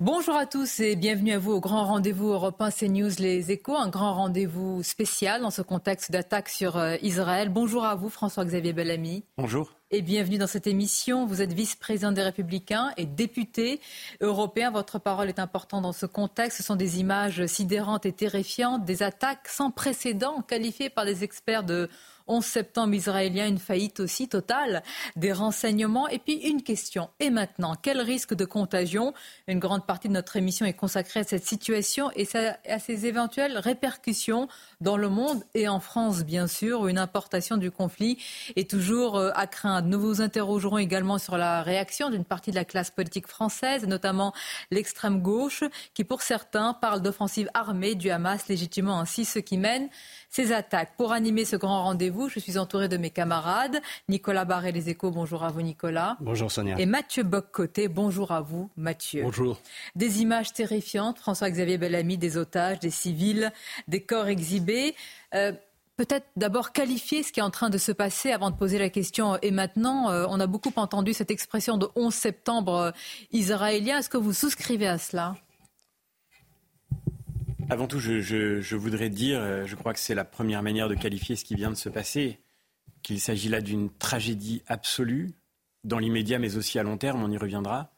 Bonjour à tous et bienvenue à vous au grand rendez-vous Europe 1 CNews Les Échos, un grand rendez-vous spécial dans ce contexte d'attaque sur euh, Israël. Bonjour à vous François-Xavier Bellamy. Bonjour. Et bienvenue dans cette émission. Vous êtes vice-président des Républicains et député européen. Votre parole est importante dans ce contexte. Ce sont des images sidérantes et terrifiantes, des attaques sans précédent qualifiées par des experts de 11 septembre israélien, une faillite aussi totale des renseignements. Et puis une question. Et maintenant, quel risque de contagion? Une grande partie de notre émission est consacrée à cette situation et à ses éventuelles répercussions dans le monde et en France, bien sûr, où une importation du conflit est toujours euh, à craindre. Nous vous interrogerons également sur la réaction d'une partie de la classe politique française, notamment l'extrême gauche, qui pour certains parle d'offensive armée du Hamas, légitimement ainsi ceux qui mènent ces attaques. Pour animer ce grand rendez-vous, je suis entouré de mes camarades. Nicolas Barré, Les Échos, bonjour à vous Nicolas. Bonjour Sonia. Et Mathieu Boccoté, bonjour à vous Mathieu. Bonjour. Des images terrifiantes, François-Xavier Bellamy, des otages, des civils, des corps exhibés. Euh, peut-être d'abord qualifier ce qui est en train de se passer avant de poser la question. Et maintenant, euh, on a beaucoup entendu cette expression de 11 septembre euh, israélien. Est-ce que vous souscrivez à cela? Avant tout, je, voudrais dire, euh, je crois que c'est la première manière de qualifier ce qui vient de se passer, qu'il s'agit là d'une tragédie absolue, dans l'immédiat mais aussi à long terme, on y reviendra.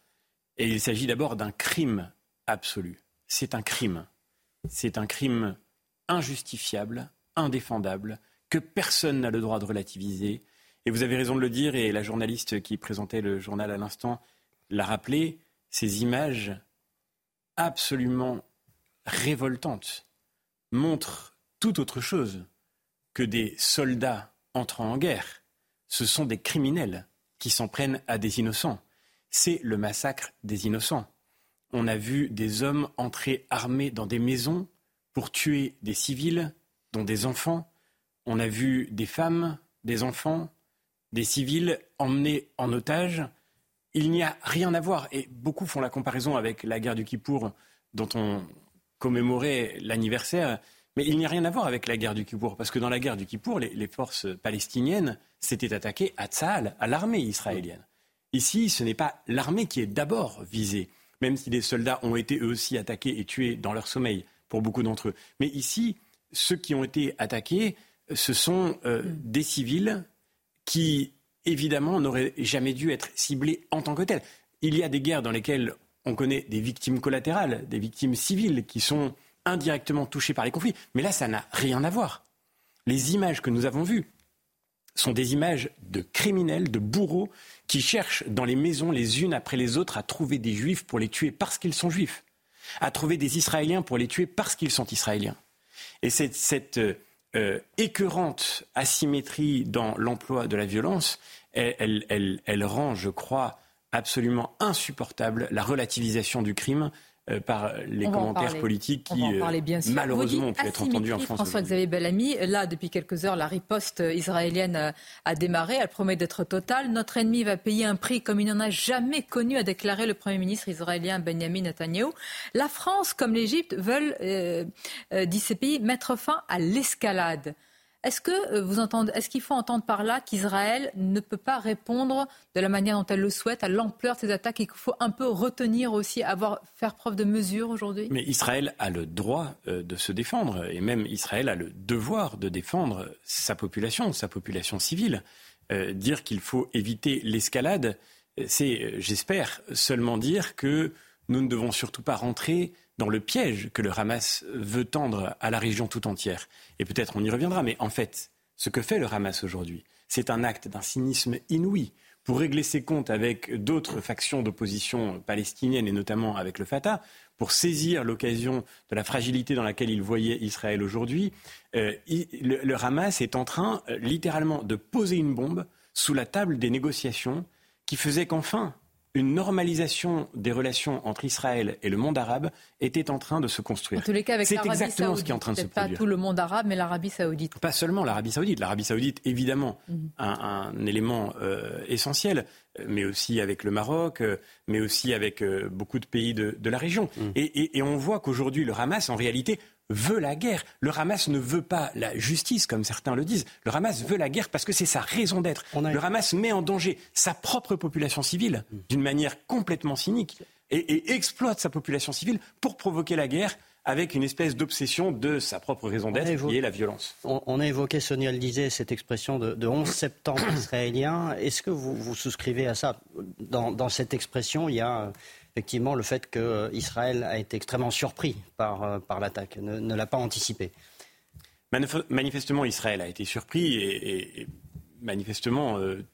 Et il s'agit d'abord d'un crime absolu. C'est un crime. C'est un crime injustifiable, indéfendable, que personne n'a le droit de relativiser. Et vous avez raison de le dire, et la journaliste qui présentait le journal à l'instant l'a rappelé, ces images absolument révoltante montre tout autre chose que des soldats entrant en guerre. Ce sont des criminels qui s'en prennent à des innocents. C'est le massacre des innocents. On a vu des hommes entrer armés dans des maisons pour tuer des civils, dont des enfants. On a vu des femmes, des enfants, des civils emmenés en otage. Il n'y a rien à voir. Et beaucoup font la comparaison avec la guerre du Kippour, dont on commémorer l'anniversaire. Mais il n'y a rien à voir avec la guerre du Kippour, parce que dans la guerre du Kippour, les, forces palestiniennes s'étaient attaquées à Tzahal, à l'armée israélienne. Ici, ce n'est pas l'armée qui est d'abord visée, même si les soldats ont été eux aussi attaqués et tués dans leur sommeil, pour beaucoup d'entre eux. Mais ici, ceux qui ont été attaqués, ce sont euh, des civils qui, évidemment, n'auraient jamais dû être ciblés en tant que tels. Il y a des guerres dans lesquelles on connaît des victimes collatérales, des victimes civiles qui sont indirectement touchées par les conflits. Mais là, ça n'a rien à voir. Les images que nous avons vues sont des images de criminels, de bourreaux qui cherchent dans les maisons les unes après les autres à trouver des juifs pour les tuer parce qu'ils sont juifs, à trouver des Israéliens pour les tuer parce qu'ils sont Israéliens. Et cette, cette euh, écœurante asymétrie dans l'emploi de la violence, elle rend, je crois, absolument insupportable la relativisation du crime euh, par les commentaires politiques qui, euh, malheureusement, ont pu être entendus en France. François-Xavier Bellamy, là, depuis quelques heures, la riposte israélienne a démarré. Elle promet d'être totale. Notre ennemi va payer un prix comme il n'en a jamais connu, a déclaré le Premier ministre israélien Benjamin Netanyahu. La France, comme l'Égypte, veulent, euh, dit ces pays, mettre fin à l'escalade. Est-ce que euh, vous entendez, est-ce qu'il faut entendre par là qu'Israël ne peut pas répondre de la manière dont elle le souhaite à l'ampleur de ces attaques et qu'il faut un peu retenir aussi, avoir, faire preuve de mesure aujourd'hui? Mais Israël a le droit euh, de se défendre et même Israël a le devoir de défendre sa population, sa population civile. Euh, dire qu'il faut éviter l'escalade, c'est, j'espère, seulement dire que nous ne devons surtout pas rentrer dans le piège que le Hamas veut tendre à la région tout entière. Et peut-être on y reviendra, mais en fait, ce que fait le Hamas aujourd'hui, c'est un acte d'un cynisme inouï pour régler ses comptes avec d'autres factions d'opposition palestinienne et notamment avec le Fatah, pour saisir l'occasion de la fragilité dans laquelle il voyait Israël aujourd'hui, euh, le, Hamas est en train euh, littéralement de poser une bombe sous la table des négociations qui faisaient qu'enfin, une normalisation des relations entre Israël et le monde arabe était en train de se construire. En tous les cas, avec C'est exactement saoudite, ce qui est en train de se pas produire. tout le monde arabe, mais l'Arabie saoudite. Pas seulement l'Arabie saoudite. L'Arabie saoudite, évidemment, Mhm. un, un élément euh, essentiel, mais aussi avec le Maroc, euh, mais aussi avec euh, beaucoup de pays de, de la région. Mhm. Et, et- et on voit qu'aujourd'hui, le Hamas, en réalité, veut la guerre. Le Hamas ne veut pas la justice, comme certains le disent. Le Hamas veut la guerre parce que c'est sa raison d'être. A- Le Hamas met en danger sa propre population civile Mhm. d'une manière complètement cynique et, et exploite sa population civile pour provoquer la guerre avec une espèce d'obsession de sa propre raison d'être, évoqué- qui est la violence. On, on a évoqué, Sonia le disait, cette expression de, de 11 septembre israélien. Est-ce que vous, vous souscrivez à ça? Dans, dans cette expression, il y a effectivement le fait qu'Israël a été extrêmement surpris par, euh, par l'attaque, ne, l'a pas anticipé. Manif- Manifestement, Israël a été surpris et, manifestement, euh,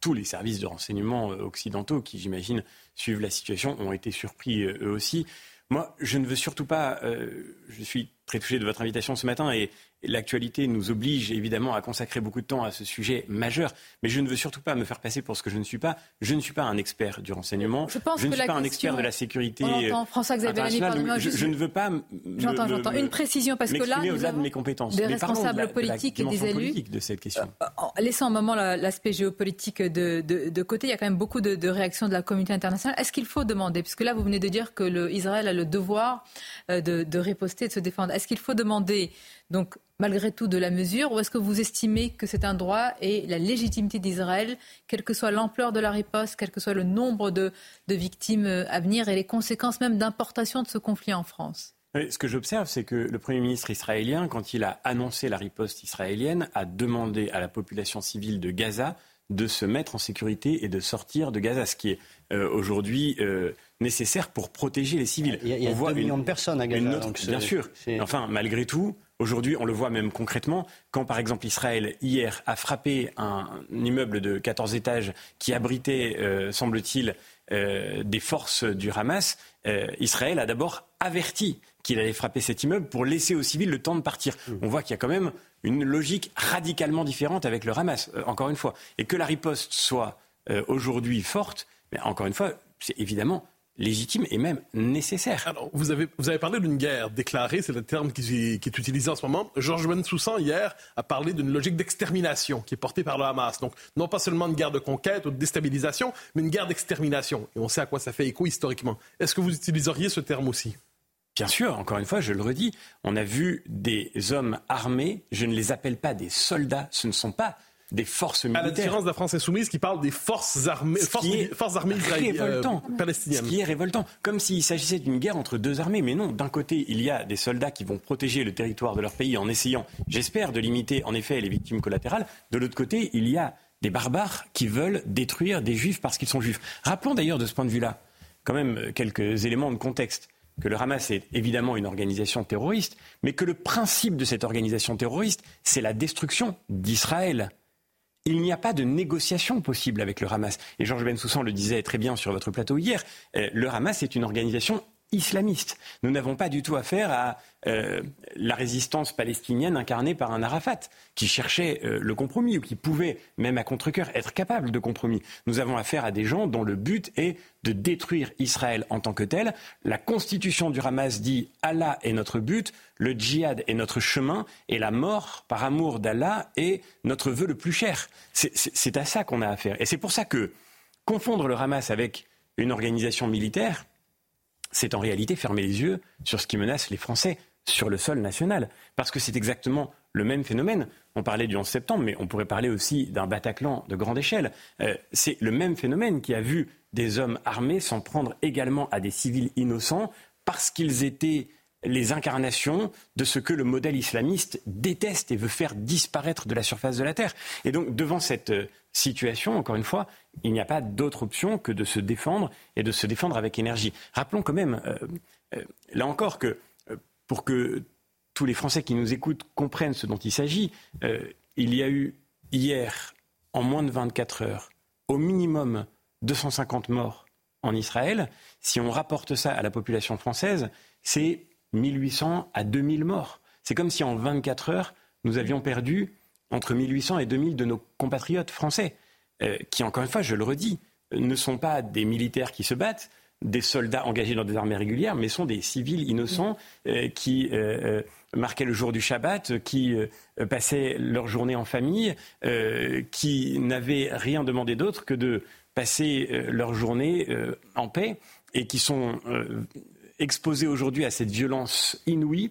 tous les services de renseignement euh, occidentaux qui, j'imagine, suivent la situation ont été surpris euh, eux aussi. Moi, je ne veux surtout pas. euh, je suis très touché de votre invitation ce matin et, l'actualité nous oblige évidemment à consacrer beaucoup de temps à ce sujet majeur. Mais je ne veux surtout pas me faire passer pour ce que je ne suis pas. Je ne suis pas un expert du renseignement. Je pense ne que suis pas un expert de la sécurité. Euh, internationale. je, je ne veux pas. J'entends, j'entends. Une précision, parce que là, au-delà de mes compétences. des parlons de la- responsables de la politiques et des élus. de cette question. En laissant un moment la- l'aspect géopolitique de, de- côté, il y a quand même beaucoup de, réactions de la communauté internationale. Est-ce qu'il faut demander, puisque là vous venez de dire que le, Israël a le devoir euh, de, de riposter, de se défendre, est-ce qu'il faut demander, donc malgré tout, de la mesure, ou est-ce que vous estimez que c'est un droit et la légitimité d'Israël, quelle que soit l'ampleur de la riposte, quel que soit le nombre de, victimes euh, à venir et les conséquences même d'importation de ce conflit en France? Ce que j'observe, c'est que le Premier ministre israélien, quand il a annoncé la riposte israélienne, a demandé à la population civile de Gaza de se mettre en sécurité et de sortir de Gaza, ce qui est euh, aujourd'hui euh, nécessaire pour protéger les civils. Il y a, il y a On voit 2 millions une- de personnes à Gaza. une autre- donc c'est- bien sûr. Enfin, malgré tout, aujourd'hui, on le voit même concrètement, quand par exemple Israël, hier, a frappé un, immeuble de 14 étages qui abritait, euh, semble-t-il, euh, des forces du Hamas, euh, Israël a d'abord averti qu'il allait frapper cet immeuble pour laisser aux civils le temps de partir. On voit qu'il y a quand même une logique radicalement différente avec le Hamas, encore une fois. Et que la riposte soit aujourd'hui forte, mais encore une fois, c'est évidemment légitime et même nécessaire. Alors, vous avez, vous avez parlé d'une guerre déclarée, c'est le terme qui, qui est utilisé en ce moment. Georges Bensoussan, hier, a parlé d'une logique d'extermination qui est portée par le Hamas. Donc, non pas seulement une guerre de conquête ou de déstabilisation, mais une guerre d'extermination. Et on sait à quoi ça fait écho historiquement. Est-ce que vous utiliseriez ce terme aussi? Bien sûr, encore une fois, je le redis, on a vu des hommes armés, je ne les appelle pas des soldats, ce ne sont pas des forces À la militaires. différence de la France insoumise qui parle des forces armées, Ce forces, forces armées révoltant. euh, palestiniennes. Ce qui est révoltant, comme s'il s'agissait d'une guerre entre deux armées. Mais non, d'un côté, il y a des soldats qui vont protéger le territoire de leur pays en essayant, j'espère, de limiter en effet les victimes collatérales. De l'autre côté, il y a des barbares qui veulent détruire des juifs parce qu'ils sont juifs. Rappelons d'ailleurs de ce point de vue-là, quand même euh, quelques éléments de contexte que le Hamas est évidemment une organisation terroriste, mais que le principe de cette organisation terroriste, c'est la destruction d'Israël. Il n'y a pas de négociation possible avec le Hamas. Et Georges Bensoussan le disait très bien sur votre plateau hier, euh, le Hamas est une organisation islamiste. Nous n'avons pas du tout affaire à euh, la résistance palestinienne incarnée par un Arafat qui cherchait euh, le compromis ou qui pouvait, même à contre-cœur, être capable de compromis. Nous avons affaire à des gens dont le but est de détruire Israël en tant que tel. La constitution du Hamas dit Allah est notre but, le djihad est notre chemin et la mort par amour d'Allah est notre vœu le plus cher. C'est- à ça qu'on a affaire. Et c'est pour ça que confondre le Hamas avec une organisation militaire, c'est en réalité fermer les yeux sur ce qui menace les Français sur le sol national. Parce que c'est exactement le même phénomène. On parlait du 11 septembre, mais on pourrait parler aussi d'un Bataclan de grande échelle. Euh, c'est le même phénomène qui a vu des hommes armés s'en prendre également à des civils innocents parce qu'ils étaient les incarnations de ce que le modèle islamiste déteste et veut faire disparaître de la surface de la Terre. Et donc, devant cette euh, situation, encore une fois, il n'y a pas d'autre option que de se défendre et de se défendre avec énergie. Rappelons quand même, euh, euh, là encore, que pour que tous les Français qui nous écoutent comprennent ce dont il s'agit, il y a eu hier, en moins de 24 heures, au minimum 250 morts en Israël. Si on rapporte ça à la population française, c'est 1800 à 2000 morts. C'est comme si en 24 heures, nous avions perdu entre 1800 et 2000 de nos compatriotes français. qui, encore une fois, je le redis, ne sont pas des militaires qui se battent, des soldats engagés dans des armées régulières, mais sont des civils innocents qui marquaient le jour du Shabbat, qui passaient leur journée en famille, qui n'avaient rien demandé d'autre que de passer leur journée en paix et qui sont exposés aujourd'hui à cette violence inouïe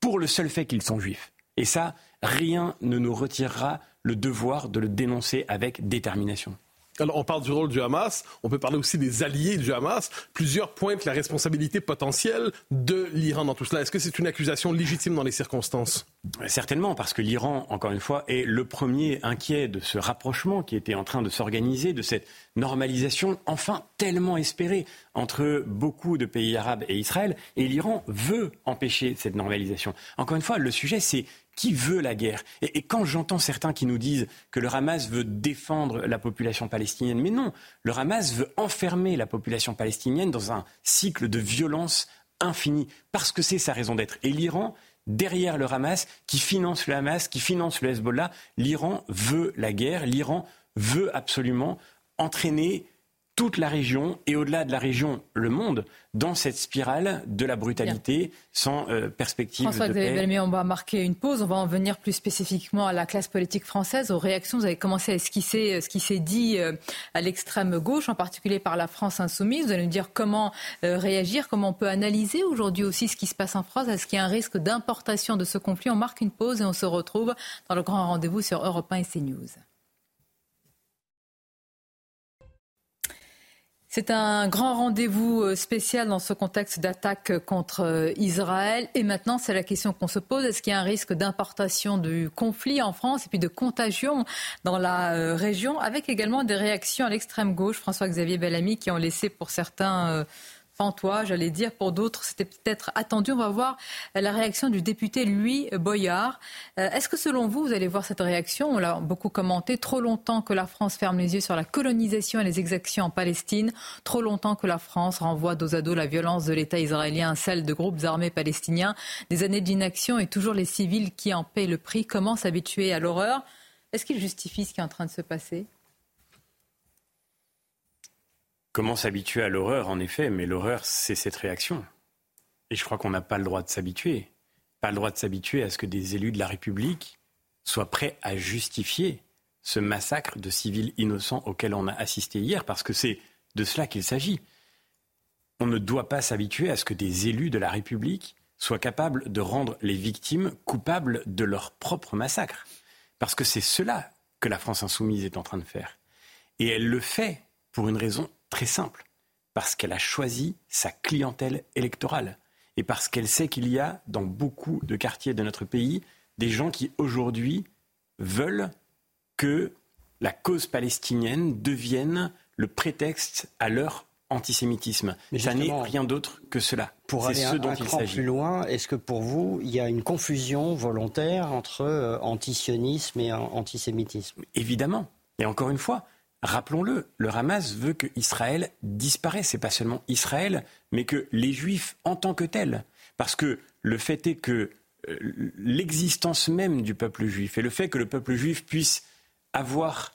pour le seul fait qu'ils sont juifs. Et ça, rien ne nous retirera le devoir de le dénoncer avec détermination. On parle du rôle du Hamas, on peut parler aussi des alliés du Hamas. Plusieurs pointent la responsabilité potentielle de l'Iran dans tout cela. Est-ce que c'est une accusation légitime dans les circonstances? Certainement, parce que l'Iran, encore une fois, est le premier inquiet de ce rapprochement qui était en train de s'organiser, de cette normalisation enfin tellement espérée entre beaucoup de pays arabes et Israël. Et l'Iran veut empêcher cette normalisation. Encore une fois, le sujet, c'est qui veut la guerre et, quand j'entends certains qui nous disent que le Hamas veut défendre la population palestinienne, mais non, le Hamas veut enfermer la population palestinienne dans un cycle de violence infinie, parce que c'est sa raison d'être. Et l'Iran, derrière le Hamas, qui finance le Hamas, qui finance le Hezbollah, l'Iran veut la guerre, l'Iran veut absolument entraîner toute la région et au-delà de la région, le monde, dans cette spirale de la brutalité sans euh, perspective François de paix. on va marquer une pause. On va en venir plus spécifiquement à la classe politique française, aux réactions. Vous avez commencé à esquisser euh, ce qui s'est dit euh, à l'extrême gauche, en particulier par la France insoumise. Vous allez nous dire comment réagir, comment on peut analyser aujourd'hui aussi ce qui se passe en France. Est-ce qu'il y a un risque d'importation de ce conflit? On marque une pause et on se retrouve dans le grand rendez-vous sur Europe 1 et CNews. C'est un grand rendez-vous euh, spécial dans ce contexte d'attaque contre euh, Israël. Et maintenant, c'est la question qu'on se pose. Est-ce qu'il y a un risque d'importation du conflit en France et puis de contagion dans la euh, région, avec également des réactions à l'extrême gauche, François-Xavier Bellamy, qui ont laissé pour certains toi, j'allais dire. Pour d'autres, c'était peut-être attendu. On va voir la réaction du député Louis Boyard. Euh, est-ce que selon vous, vous allez voir cette réaction? On l'a beaucoup commenté. Trop longtemps que la France ferme les yeux sur la colonisation et les exactions en Palestine. Trop longtemps que la France renvoie dos à dos la violence de l'État israélien, celle de groupes armés palestiniens. Des années d'inaction et toujours les civils qui en paient le prix. Comment s'habituer à l'horreur? Est-ce qu'il justifie ce qui est en train de se passer? Comment s'habituer à l'horreur, en effet, mais l'horreur, c'est cette réaction. Et je crois qu'on n'a pas le droit de s'habituer. Pas le droit de s'habituer à ce que des élus de la République soient prêts à justifier ce massacre de civils innocents auquel on a assisté hier, parce que c'est de cela qu'il s'agit. On ne doit pas s'habituer à ce que des élus de la République soient capables de rendre les victimes coupables de leur propre massacre. Parce que c'est cela que la France insoumise est en train de faire. Et elle le fait pour une raison Très simple. Parce qu'elle a choisi sa clientèle électorale. Et parce qu'elle sait qu'il y a dans beaucoup de quartiers de notre pays des gens qui aujourd'hui veulent que la cause palestinienne devienne le prétexte à leur antisémitisme. Mais ça n'est rien d'autre que cela. Pour aller ce dont un, cran plus loin, est-ce que pour vous, il y a une confusion volontaire entre euh, antisionisme et antisémitisme? Évidemment. Et encore une fois, Rappelons-le, le Hamas veut que Israël disparaisse. C'est pas seulement Israël, mais que les Juifs en tant que tels. Parce que le fait est que euh, l'existence même du peuple juif et le fait que le peuple juif puisse avoir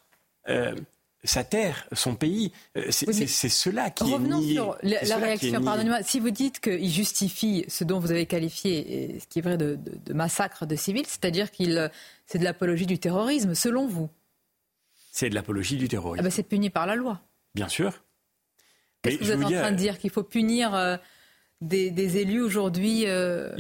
euh, sa terre, son pays, euh, c'est cela qui est nié. sur la, réaction. Pardonnez-moi, si vous dites qu'il justifie ce dont vous avez qualifié, ce qui est vrai de, de massacre de civils, c'est-à-dire qu'il c'est de l'apologie du terrorisme, selon vous c'est de l'apologie du terrorisme. Ah ben, c'est puni par la loi. Bien sûr. Qu'est-ce que vous êtes en train de dire Qu'il faut punir euh, des, élus aujourd'hui à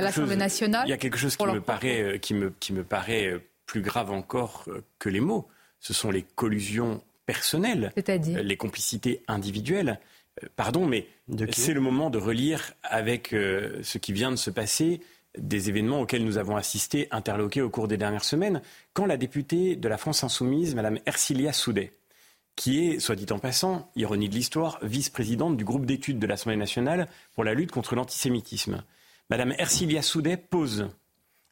l'Assemblée nationale Il y a quelque chose qui me, paraît, euh, qui, me, qui me paraît euh, plus grave encore que les mots. Ce sont les collusions personnelles, les complicités individuelles. Pardon, mais c'est le moment de relire avec ce qui vient de se passer des événements auxquels nous avons assisté, interloqués au cours des dernières semaines, quand la députée de la France Insoumise, Mme Ercilia Soudet, qui est, soit dit en passant, ironie de l'histoire, vice-présidente du groupe d'études de l'Assemblée nationale pour la lutte contre l'antisémitisme. Mme Ercilia Soudet pose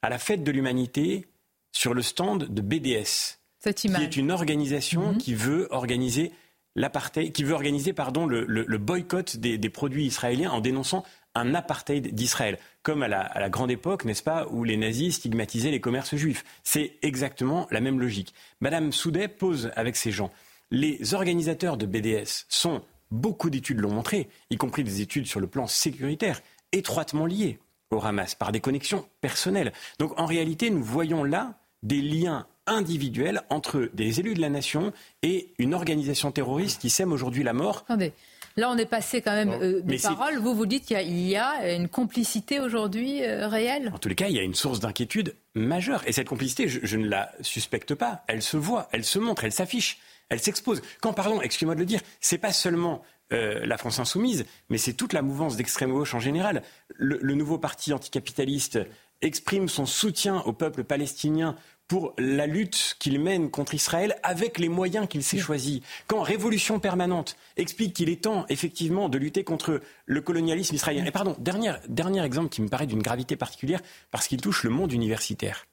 à la fête de l'humanité sur le stand de BDS, qui est une organisation mhm. qui veut organiser l'apartheid, qui veut organiser pardon, le, boycott des, des produits israéliens en dénonçant un apartheid d'Israël. Comme à la, grande époque, n'est-ce pas, où les nazis stigmatisaient les commerces juifs. C'est exactement la même logique. Madame Soudet pose avec ces gens. Les organisateurs de BDS sont, beaucoup d'études l'ont montré, y compris des études sur le plan sécuritaire, étroitement liés au Hamas par des connexions personnelles. Donc en réalité, nous voyons là des liens individuels entre des élus de la nation et une organisation terroriste qui sème aujourd'hui la mort. Attendez. Là, on est passé quand même euh, de paroles. Vous, vous dites qu'il y, a une complicité aujourd'hui euh, réelle En tous les cas, il y a une source d'inquiétude majeure. Et cette complicité, je, ne la suspecte pas. Elle se voit, elle se montre, elle s'affiche, elle s'expose. Quand parlons, excusez-moi de le dire, c'est pas seulement euh, la France insoumise, mais c'est toute la mouvance d'extrême gauche en général. le nouveau parti anticapitaliste exprime son soutien au peuple palestinien pour la lutte qu'il mène contre Israël avec les moyens qu'il s'est choisis. Quand Révolution permanente explique qu'il est temps effectivement de lutter contre le colonialisme israélien. Et pardon, dernier, dernier exemple qui me paraît d'une gravité particulière parce qu'il touche le monde universitaire.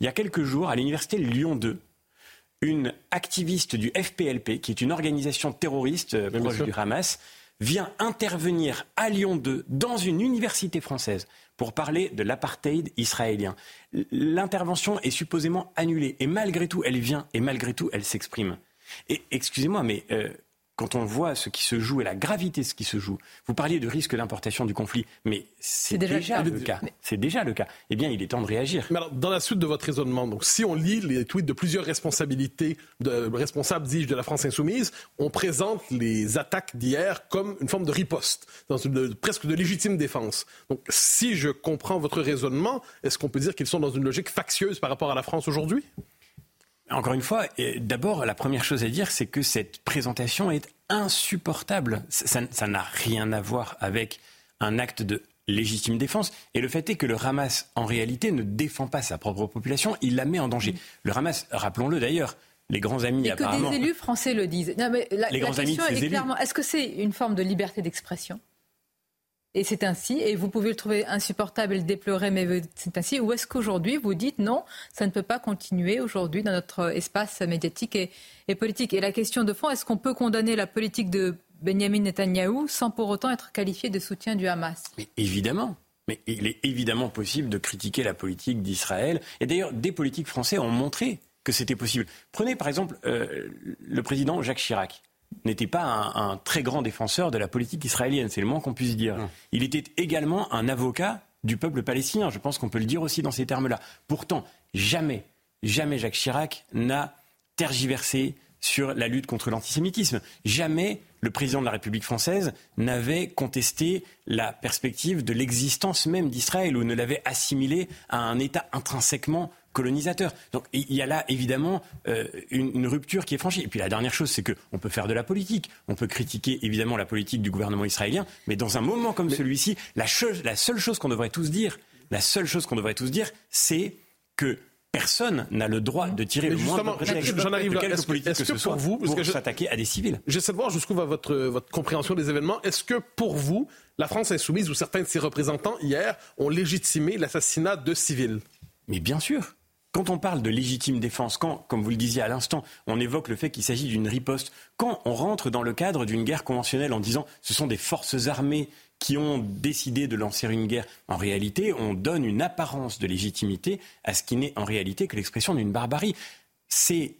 Il y a quelques jours, à l'université Lyon 2, une activiste du FPLP, qui est une organisation terroriste euh, proche du Hamas, vient intervenir à Lyon 2 dans une université française pour parler de l'apartheid israélien. L'intervention est supposément annulée et malgré tout, elle vient et malgré tout, elle s'exprime. Et excusez-moi, mais euh, quand on voit ce qui se joue et la gravité de ce qui se joue, vous parliez de risque d'importation du conflit, mais c'est déjà, le cas. C'est déjà le cas. Eh bien, il est temps de réagir. Mais alors, dans la suite de votre raisonnement, donc, si on lit les tweets de plusieurs responsabilités, de, responsables, dis-je, de la France insoumise, on présente les attaques d'hier comme une forme de riposte, dans une, presque de légitime défense. Donc, si je comprends votre raisonnement, est-ce qu'on peut dire qu'ils sont dans une logique factieuse par rapport à la France aujourd'hui? Encore une fois, d'abord, la première chose à dire, c'est que cette présentation est insupportable. Ça n'a rien à voir avec un acte de légitime défense. Et le fait est que le Hamas, en réalité, ne défend pas sa propre population, il la met en danger. Le Hamas, rappelons-le d'ailleurs, les grands amis Et que des élus français le disent. les grands amis clairement, est-ce que c'est une forme de liberté d'expression? Et c'est ainsi, et vous pouvez le trouver insupportable et le déplorer, mais c'est ainsi. Ou est-ce qu'aujourd'hui, vous dites non, ça ne peut pas continuer aujourd'hui dans notre espace médiatique et, politique? Et la question de fond, est-ce qu'on peut condamner la politique de Benjamin Netanyahou sans pour autant être qualifié de soutien du Hamas? Mais évidemment. Mais il est évidemment possible de critiquer la politique d'Israël. Et d'ailleurs, des politiques français ont montré que c'était possible. Prenez par exemple euh, le président Jacques Chirac n'était pas un, très grand défenseur de la politique israélienne, c'est le moins qu'on puisse dire. Il était également un avocat du peuple palestinien, je pense qu'on peut le dire aussi dans ces termes-là. Pourtant, jamais, jamais Jacques Chirac n'a tergiversé sur la lutte contre l'antisémitisme. Jamais le président de la République française n'avait contesté la perspective de l'existence même d'Israël ou ne l'avait assimilé à un État intrinsèquement colonisateur. Donc il y a là évidemment euh, une, rupture qui est franchie. Et puis la dernière chose, c'est qu'on peut faire de la politique. On peut critiquer évidemment la politique du gouvernement israélien, mais dans un moment comme celui-ci, la, la seule chose qu'on devrait tous dire, la seule chose qu'on devrait tous dire, c'est que personne n'a le droit de tirer le moindre j'en arrive là. Est-ce que, est que, pour vous, pour s'attaquer à des civils J'essaie de voir jusqu'où va votre, votre compréhension des événements. Est-ce que pour vous, la France insoumise ou certains de ses représentants hier ont légitimé l'assassinat de civils? Mais bien sûr. Quand on parle de légitime défense, quand, comme vous le disiez à l'instant, on évoque le fait qu'il s'agit d'une riposte, quand on rentre dans le cadre d'une guerre conventionnelle en disant ce sont des forces armées qui ont décidé de lancer une guerre, en réalité, on donne une apparence de légitimité à ce qui n'est en réalité que l'expression d'une barbarie. C'est,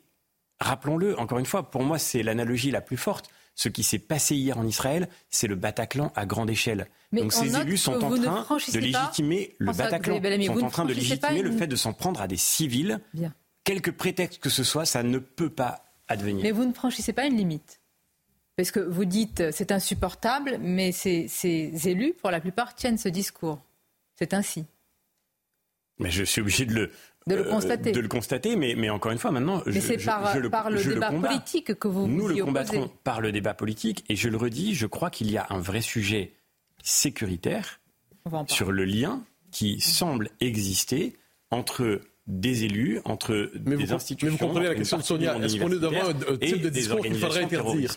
rappelons-le, encore une fois, pour moi, c'est l'analogie la plus forte ce qui s'est passé hier en Israël, c'est le Bataclan à grande échelle. Donc ces élus sont en train de légitimer le Bataclan, sont en train de légitimer le fait de s'en prendre à des civils. Bien. Quelque prétexte que ce soit, ça ne peut pas advenir. Mais vous ne franchissez pas une limite. Parce que vous dites c'est insupportable, mais ces, ces élus, pour la plupart, tiennent ce discours. C'est ainsi. Mais je suis obligé de le, de le euh, constater. de le constater, mais, mais encore une fois, maintenant, mais c'est par, le, par le débat politique que vous Nous vous le combattrons par le débat politique, et je le redis, je crois qu'il y a un vrai sujet sécuritaire sur le lien qui semble exister entre des élus, entre des institutions. Mais vous comprenez la question de Sonia. Est-ce qu'on est devant un, type de discours qu'il faudrait interdire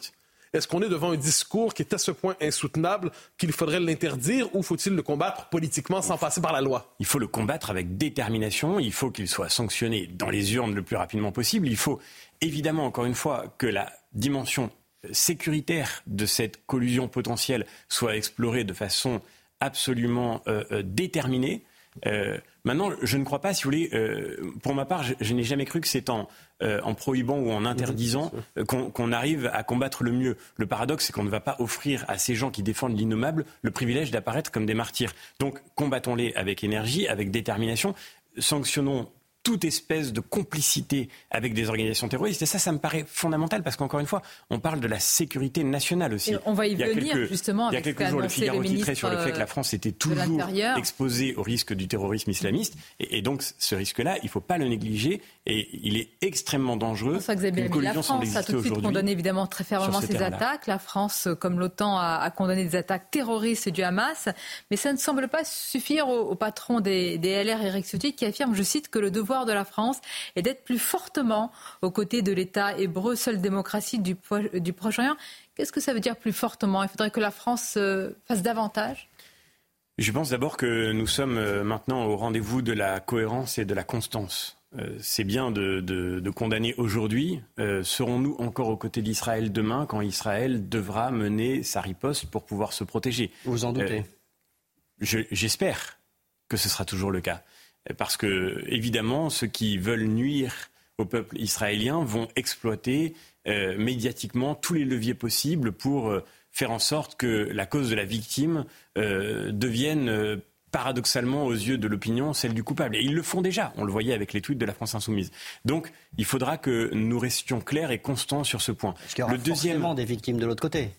est-ce qu'on est devant un discours qui est à ce point insoutenable qu'il faudrait l'interdire ou faut-il le combattre politiquement sans passer par la loi? Il faut le combattre avec détermination, il faut qu'il soit sanctionné dans les urnes le plus rapidement possible, il faut évidemment, encore une fois, que la dimension sécuritaire de cette collusion potentielle soit explorée de façon absolument déterminés. Maintenant, je ne crois pas, si vous voulez, pour ma part, je, n'ai jamais cru que c'est en, en, prohibant ou en interdisant qu'on arrive à combattre le mieux. Le paradoxe, c'est qu'on ne va pas offrir à ces gens qui défendent l'innommable le privilège d'apparaître comme des martyrs. Donc, combattons-les avec énergie, avec détermination, sanctionnons toute espèce de complicité avec des organisations terroristes. Et ça, ça me paraît fondamental parce qu'encore une fois, on parle de la sécurité nationale aussi. on va y venir justement. Il y a quelques jours, le Figaro titrait sur le fait que la France était toujours exposée au risque du terrorisme islamiste. Et, donc, ce risque-là, il ne faut pas le négliger. Et il est extrêmement dangereux. C'est ça que vous La France a tout de suite condamné évidemment très fermement ces attaques. La France, comme l'OTAN, a, condamné des attaques terroristes du Hamas. Mais ça ne semble pas suffire au, patron des, des LR, Eric Ciotti, qui affirme, je cite, que le devoir de la France est d'être plus fortement aux côtés de l'État hébreu, seule démocratie du, du Proche-Orient. Qu'est-ce que ça veut dire plus fortement? Il faudrait que la France euh, fasse davantage? Je pense d'abord que nous sommes euh, maintenant au rendez-vous de la cohérence et de la constance. Euh, c'est bien de, condamner aujourd'hui. Serons-nous encore aux côtés d'Israël demain quand Israël devra mener sa riposte pour pouvoir se protéger? Vous en doutez? J'espère que ce sera toujours le cas. Parce que, évidemment, ceux qui veulent nuire au peuple israélien vont exploiter euh, médiatiquement tous les leviers possibles pour euh, faire en sorte que la cause de la victime euh, devienne paradoxalement aux yeux de l'opinion celle du coupable. Et ils le font déjà, on le voyait avec les tweets de la France insoumise. Donc il faudra que nous restions clairs et constants sur ce point. Parce qu'il y aura le deuxième des victimes de l'autre côté.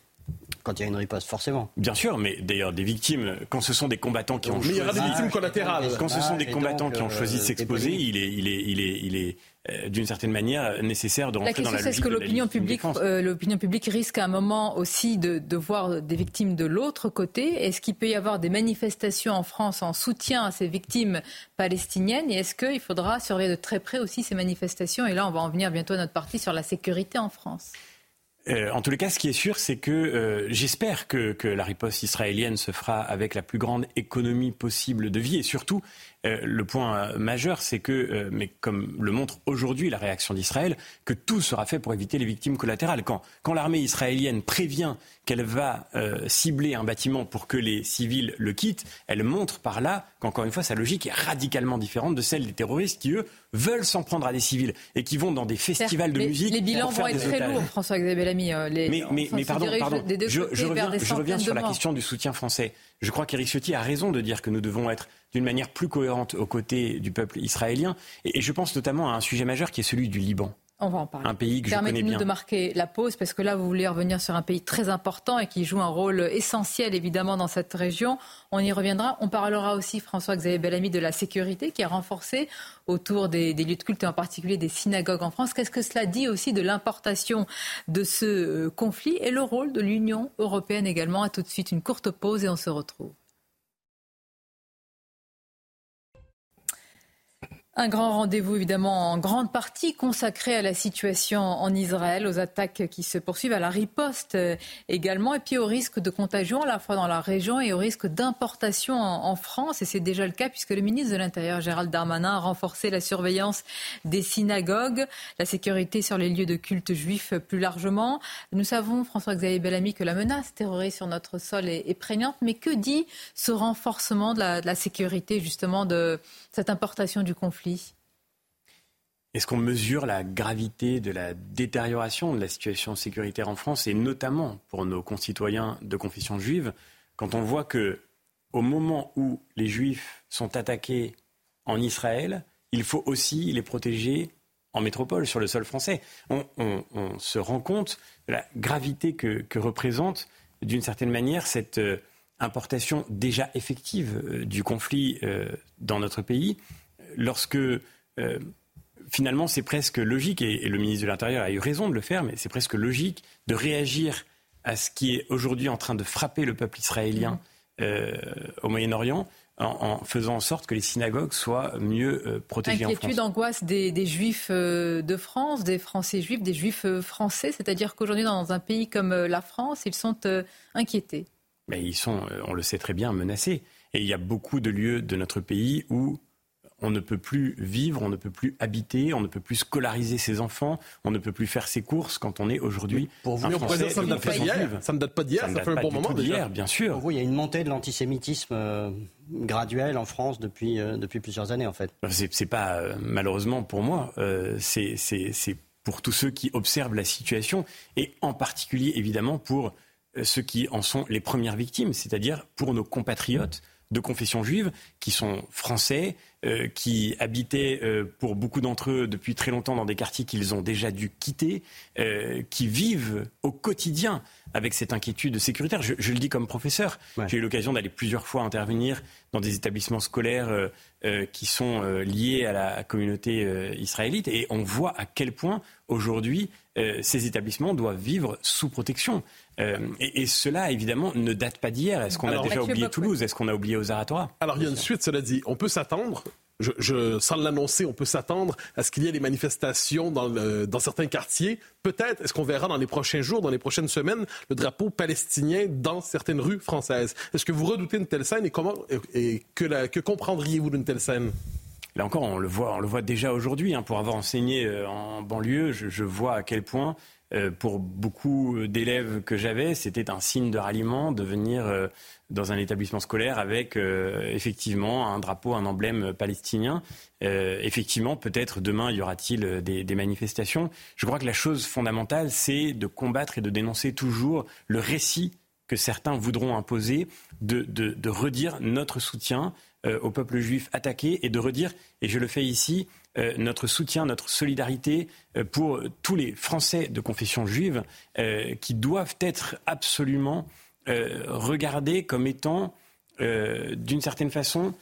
Quand il y a une riposte, forcément. Bien sûr, mais d'ailleurs, des victimes, quand ce sont des combattants qui ont choisi. il y aura des victimes collatérales. Quand ce sont des combattants qui ont choisi de euh, s'exposer, il est, il est, il est, il est euh, d'une certaine manière nécessaire de rentrer dans la. Est-ce que l'opinion publique, euh, l'opinion publique risque à un moment aussi de, de voir des victimes de l'autre côté Est-ce qu'il peut y avoir des manifestations en France en soutien à ces victimes palestiniennes? Et est-ce qu'il faudra surveiller de très près aussi ces manifestations? Et là, on va en venir bientôt à notre partie sur la sécurité en France. Euh, en tous les cas, ce qui est sûr, c'est que euh, j'espère que, que, la riposte israélienne se fera avec la plus grande économie possible de vie et surtout euh, le point euh, majeur, c'est que, euh, mais comme le montre aujourd'hui la réaction d'Israël, que tout sera fait pour éviter les victimes collatérales. Quand, quand l'armée israélienne prévient qu'elle va cibler un bâtiment pour que les civils le quittent, elle montre par là qu'encore une fois, sa logique est radicalement différente de celle des terroristes qui, eux, veulent s'en prendre à des civils et qui vont dans des festivals de musique. Les bilans vont être très lourds, François-Xavier Bellamy. Les, mais, mais, mais pardon, pardon. je, je, reviens, je reviens sur la question du soutien français. Je crois qu'Éric Ciotti a raison de dire que nous devons être d'une manière plus cohérente aux côtés du peuple israélien. Et, je pense notamment à un sujet majeur qui est celui du Liban. On va en parler. Un pays que je connais bien. de marquer la pause parce que là, vous voulez revenir sur un pays très important et qui joue un rôle essentiel évidemment dans cette région. On y reviendra. On parlera aussi, François-Xavier Bellamy, de la sécurité qui est renforcée autour des, des, lieux de culte et en particulier des synagogues en France. Qu'est-ce que cela dit aussi de l'importation de ce euh, conflit et le rôle de l'Union européenne également? À tout de suite une courte pause et on se retrouve. Un grand rendez-vous évidemment en grande partie consacré à la situation en Israël, aux attaques qui se poursuivent, à la riposte euh, également, et puis au risque de contagion à la fois dans la région et au risque d'importation en, France. Et c'est déjà le cas puisque le ministre de l'Intérieur, Gérald Darmanin, a renforcé la surveillance des synagogues, la sécurité sur les lieux de culte juifs plus largement. Nous savons, François-Xavier Bellamy, que la menace terroriste sur notre sol est, prégnante, mais que dit ce renforcement de la sécurité justement de cette importation du conflit est-ce qu'on mesure la gravité de la détérioration de la situation sécuritaire en France et notamment pour nos concitoyens de confession juive quand on voit que au moment où les juifs sont attaqués en Israël, il faut aussi les protéger en métropole, sur le sol français? On, se rend compte de la gravité que, représente, d'une certaine manière, cette euh, importation déjà effective euh, du conflit euh, dans notre pays, lorsque euh, finalement c'est presque logique, et, le ministre de l'Intérieur a eu raison de le faire, mais c'est presque logique de réagir à ce qui est aujourd'hui en train de frapper le peuple israélien au Moyen-Orient. En, faisant en sorte que les synagogues soient mieux protégées Inquiétude, en France. angoisse des, des, juifs de France, des Français juifs, des juifs français, c'est-à-dire qu'aujourd'hui dans un pays comme la France, ils sont inquiétés ils sont, euh, on le sait très bien, menacés. Et il y a beaucoup de lieux de notre pays où on ne peut plus vivre, on ne peut plus habiter, on ne peut plus scolariser ses enfants, on ne peut plus faire ses courses quand on est aujourd'hui. Pour vous, ça ne date pas d'hier. Ça ne date pas d'hier, ça, fait un bon moment d'hier, bien sûr. Pour vous, il y a une montée de l'antisémitisme euh, graduelle en France depuis, euh, depuis plusieurs années, en fait. C'est pas, euh, malheureusement pour moi, c'est pour tous ceux qui observent la situation et en particulier, évidemment, pour ceux qui en sont les premières victimes, c'est-à-dire pour nos compatriotes de confession juive qui sont français, euh, qui habitaient euh, pour beaucoup d'entre eux depuis très longtemps dans des quartiers qu'ils ont déjà dû quitter, euh, qui vivent au quotidien avec cette inquiétude sécuritaire. Je, je le dis comme professeur. J'ai eu l'occasion d'aller plusieurs fois intervenir dans des établissements scolaires qui sont liés à la communauté israélite et on voit à quel point aujourd'hui ces établissements doivent vivre sous protection. Euh, et, cela, évidemment, ne date pas d'hier. Est-ce qu'on a déjà oublié Toulouse Est-ce qu'on a oublié Ozaratora Alors, il y a une suite, cela dit. On peut s'attendre, je, sans l'annoncer, on peut s'attendre à ce qu'il y ait des manifestations dans, dans certains quartiers. Peut-être, est-ce qu'on verra dans les prochains jours, dans les prochaines semaines, le drapeau palestinien dans certaines rues françaises? Est-ce que vous redoutez une telle scène et, comment, et que, que comprendriez-vous d'une telle scène? Là encore, on le voit, déjà aujourd'hui. Hein. pour avoir enseigné euh, en banlieue, je, vois à quel point euh, pour beaucoup d'élèves que j'avais, c'était un signe de ralliement de venir euh, dans un établissement scolaire avec effectivement un drapeau, un emblème palestinien. effectivement, peut-être demain, y aura-t-il des, manifestations. Je crois que la chose fondamentale, c'est de combattre et de dénoncer toujours le récit que certains voudront imposer, de redire notre soutien au peuple juif attaqué et de redire, et je le fais ici, euh, notre soutien, notre solidarité euh, pour tous les Français de confession juive euh, qui doivent être absolument regardés comme étant, d'une certaine façon,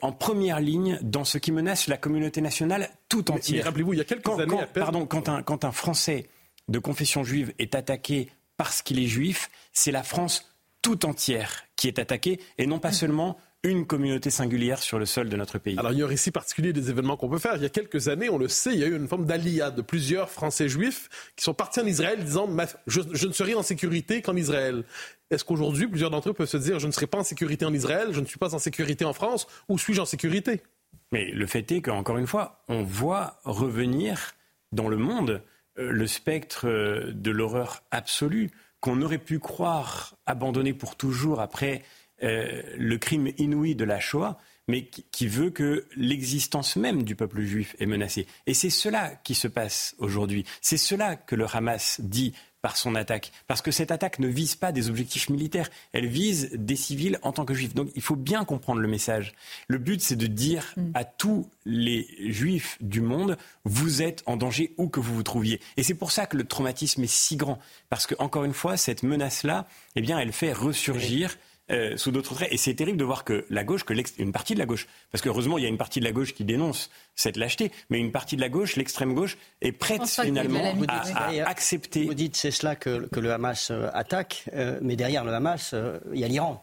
en première ligne dans ce qui menace la communauté nationale tout entière. Rappelez-vous, il y a quelques années, pardon, quand un, quand un Français de confession juive est attaqué parce qu'il est juif, c'est la France tout entière qui est attaquée et non pas seulement une communauté singulière sur le sol de notre pays. Alors, il y a un récit particulier des événements qu'on peut faire. Il y a quelques années, on le sait, il y a eu une forme d'alia de plusieurs Français juifs qui sont partis en Israël disant je, je ne serai en sécurité qu'en Israël. Est-ce qu'aujourd'hui, plusieurs d'entre eux peuvent se dire je ne serai pas en sécurité en Israël, je ne suis pas en sécurité en France, ou suis-je en sécurité? Mais le fait est qu'encore une fois, on voit revenir dans le monde euh, le spectre euh, de l'horreur absolue qu'on aurait pu croire abandonné pour toujours après euh, le crime inouï de la Shoah, mais qui, veut que l'existence même du peuple juif est menacée. Et c'est cela qui se passe aujourd'hui. C'est cela que le Hamas dit par son attaque. Parce que cette attaque ne vise pas des objectifs militaires, elle vise des civils en tant que juifs. Donc il faut bien comprendre le message. Le but, c'est de dire mm. à tous les juifs du monde, vous êtes en danger où que vous vous trouviez. Et c'est pour ça que le traumatisme est si grand. Parce que, encore une fois, cette menace-là, eh bien, elle fait ressurgir. Euh, sous d'autres traits. Et c'est terrible de voir que la gauche, que une partie de la gauche, parce que heureusement il y a une partie de la gauche qui dénonce cette lâcheté, mais une partie de la gauche, l'extrême gauche, est prête finalement à, accepter. Vous dites c'est cela que, le Hamas euh, attaque, euh, mais derrière le Hamas, il y a l'Iran.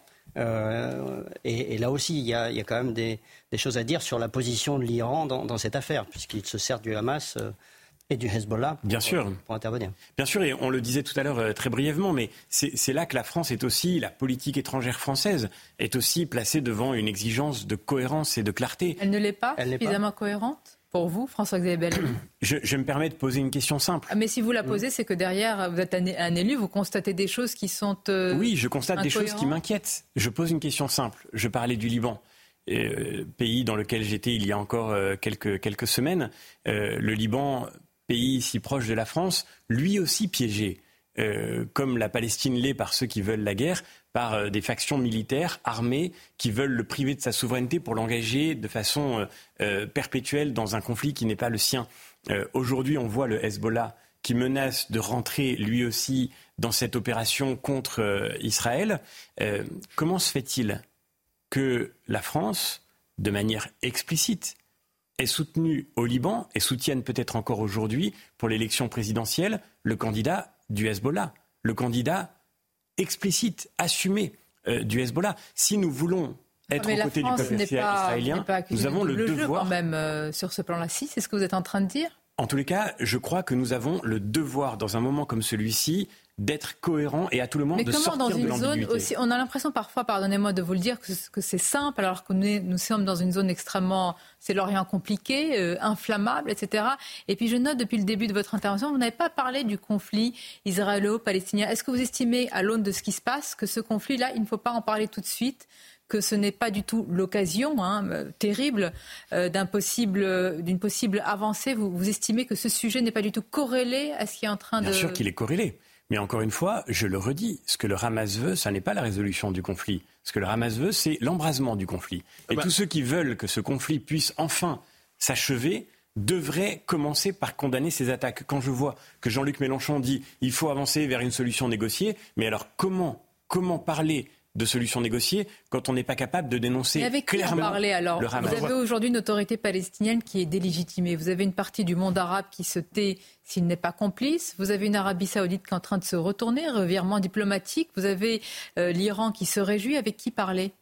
Et, là aussi, il y, a, quand même des, choses à dire sur la position de l'Iran dans, dans, cette affaire, puisqu'il se sert du Hamas et du Hezbollah Bien sûr. pour intervenir. Bien sûr, et on le disait tout à l'heure euh, très brièvement, mais c'est là que la France est aussi, la politique étrangère française est aussi placée devant une exigence de cohérence et de clarté. Elle ne l'est pas suffisamment cohérente pour vous, François-Xavier Bellamy je, je, me permets de poser une question simple. Ah, mais si vous la posez, c'est que derrière, vous êtes un, élu, vous constatez des choses qui sont. Euh, oui, je constate des choses qui m'inquiètent. Je pose une question simple. Je parlais du Liban. Euh, pays dans lequel j'étais il y a encore quelques, quelques semaines. le Liban pays si proche de la France, lui aussi piégé. Euh, comme la Palestine l'est par ceux qui veulent la guerre, par euh, des factions militaires armées qui veulent le priver de sa souveraineté pour l'engager de façon euh, perpétuelle dans un conflit qui n'est pas le sien. Aujourd'hui, on voit le Hezbollah qui menace de rentrer lui aussi dans cette opération contre Israël. comment se fait-il que la France, de manière explicite, est soutenu au Liban et soutiennent peut-être encore aujourd'hui pour l'élection présidentielle le candidat du Hezbollah, le candidat explicite, assumé euh, du Hezbollah. Si nous voulons être aux côtés du peuple israélien, nous avons le, devoir. Jeu quand même euh, sur ce plan-là, si, c'est ce que vous êtes en train de dire En tous les cas, je crois que nous avons le devoir, dans un moment comme celui-ci, d'être cohérent et à tout le monde Mais de sortir dans de une zone aussi On a l'impression parfois, pardonnez-moi de vous le dire, que, c'est simple, alors que nous, nous sommes dans une zone extrêmement, c'est l'Orient compliqué, euh, inflammable, etc. Et puis je note depuis le début de votre intervention, vous n'avez pas parlé du conflit israélo-palestinien. Est-ce que vous estimez, à l'aune de ce qui se passe, que ce conflit-là, il ne faut pas en parler tout de suite que ce n'est pas du tout l'occasion hein, euh, terrible euh, d'un possible, d'une possible avancée. Vous, vous estimez que ce sujet n'est pas du tout corrélé à ce qui est en train Bien de. sûr qu'il est corrélé. Mais encore une fois, je le redis, ce que le Hamas veut, ça n'est pas la résolution du conflit. Ce que le Hamas veut, c'est l'embrasement du conflit. Et bah- tous ceux qui veulent que ce conflit puisse enfin s'achever devraient commencer par condamner ces attaques. Quand je vois que Jean-Luc Mélenchon dit il faut avancer vers une solution négociée, mais alors comment, comment parler de solution négociée quand on n'est pas capable de dénoncer Mais avec qui en clairement parler alors le Vous Hamas avez aujourd'hui une autorité palestinienne qui est délégitimée. Vous avez une partie du monde arabe qui se tait s'il n'est pas complice. Vous avez une Arabie saoudite qui est en train de se retourner, revirement diplomatique. Vous avez euh, l'Iran qui se réjouit. Avec qui parler?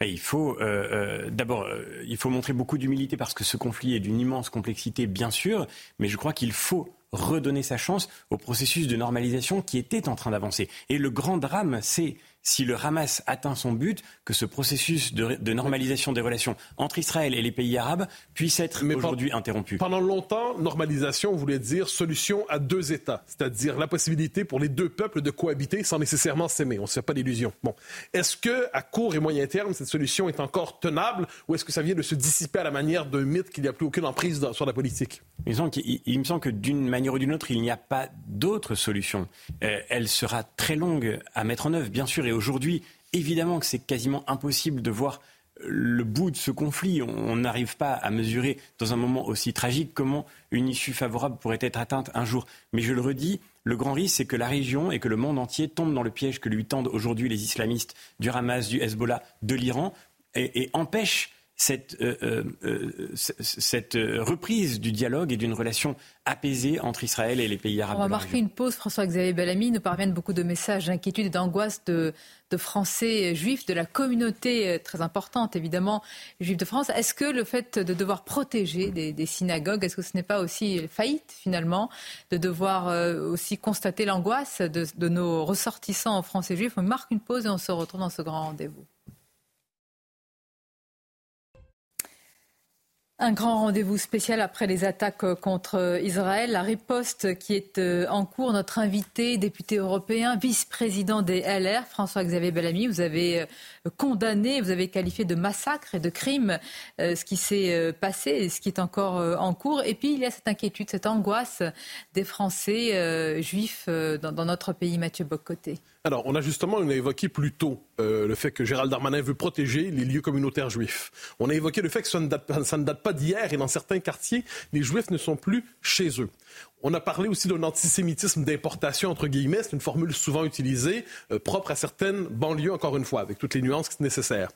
Et Il faut euh, euh, d'abord, euh, il faut montrer beaucoup d'humilité parce que ce conflit est d'une immense complexité, bien sûr, mais je crois qu'il faut redonner sa chance au processus de normalisation qui était en train d'avancer. Et le grand drame, c'est si le Hamas atteint son but, que ce processus de, de normalisation des relations entre Israël et les pays arabes puisse être aujourd'hui interrompu. Pendant longtemps, normalisation voulait dire solution à deux États, c'est-à-dire la possibilité pour les deux peuples de cohabiter sans nécessairement s'aimer. On ne se fait pas d'illusions. Bon, est-ce que à court et moyen terme cette solution est encore tenable, ou est-ce que ça vient de se dissiper à la manière d'un mythe qu'il n'y a plus aucune emprise dans- sur la politique? Il me semble, il me semble que d'une manière ou d'une autre, il n'y a pas d'autre solution. Euh, elle sera très longue à mettre en œuvre, bien sûr. Et aujourd'hui, évidemment que c'est quasiment impossible de voir le bout de ce conflit. On n'arrive pas à mesurer dans un moment aussi tragique comment une issue favorable pourrait être atteinte un jour. Mais je le redis, le grand risque, c'est que la région et que le monde entier tombent dans le piège que lui tendent aujourd'hui les islamistes du Hamas, du Hezbollah, de l'Iran, et, et empêchent cette, euh, euh, euh, cette reprise du dialogue et d'une relation apaisée entre Israël et les pays arabes. On va marquer une pause. François-Xavier Bellamy nous parviennent beaucoup de messages d'inquiétude et d'angoisse de, de Français juifs, de la communauté très importante, évidemment, juive de France. Est-ce que le fait de devoir protéger des, des synagogues, est-ce que ce n'est pas aussi faillite, finalement, de devoir aussi constater l'angoisse de, de nos ressortissants français juifs? On marque une pause et on se retrouve dans ce grand rendez-vous. Un grand rendez-vous spécial après les attaques euh, contre euh, Israël. La riposte qui est euh, en cours. Notre invité, député européen, vice-président des LR, François-Xavier Bellamy, vous avez condamné, vous avez qualifié de massacre et de crime ce qui s'est passé et ce qui est encore en cours. Et puis il y a cette inquiétude, cette angoisse des Français juifs dans, dans notre pays. Mathieu Bocoté. Alors, on a justement on a évoqué plus tôt euh, le fait que Gérald Darmanin veut protéger les lieux communautaires juifs. On a évoqué le fait que ça ne date, pas- d'hier et dans certains quartiers, les juifs ne sont plus chez eux. On a parlé aussi d'un antisémitisme d'importation, entre guillemets. C'est une formule souvent utilisée, euh, propre à certaines banlieues, encore une fois, avec toutes les nuances nécessaires.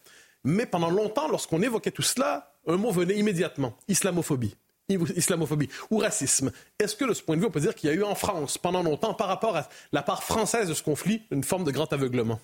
Mais pendant longtemps, lorsqu'on évoquait tout cela, un mot venait immédiatement, islamophobie islamophobie ou racisme. Est-ce que de ce point de vue, on peut dire qu'il y a eu en France, pendant longtemps, par rapport à la part française de ce conflit, une forme de grand aveuglement?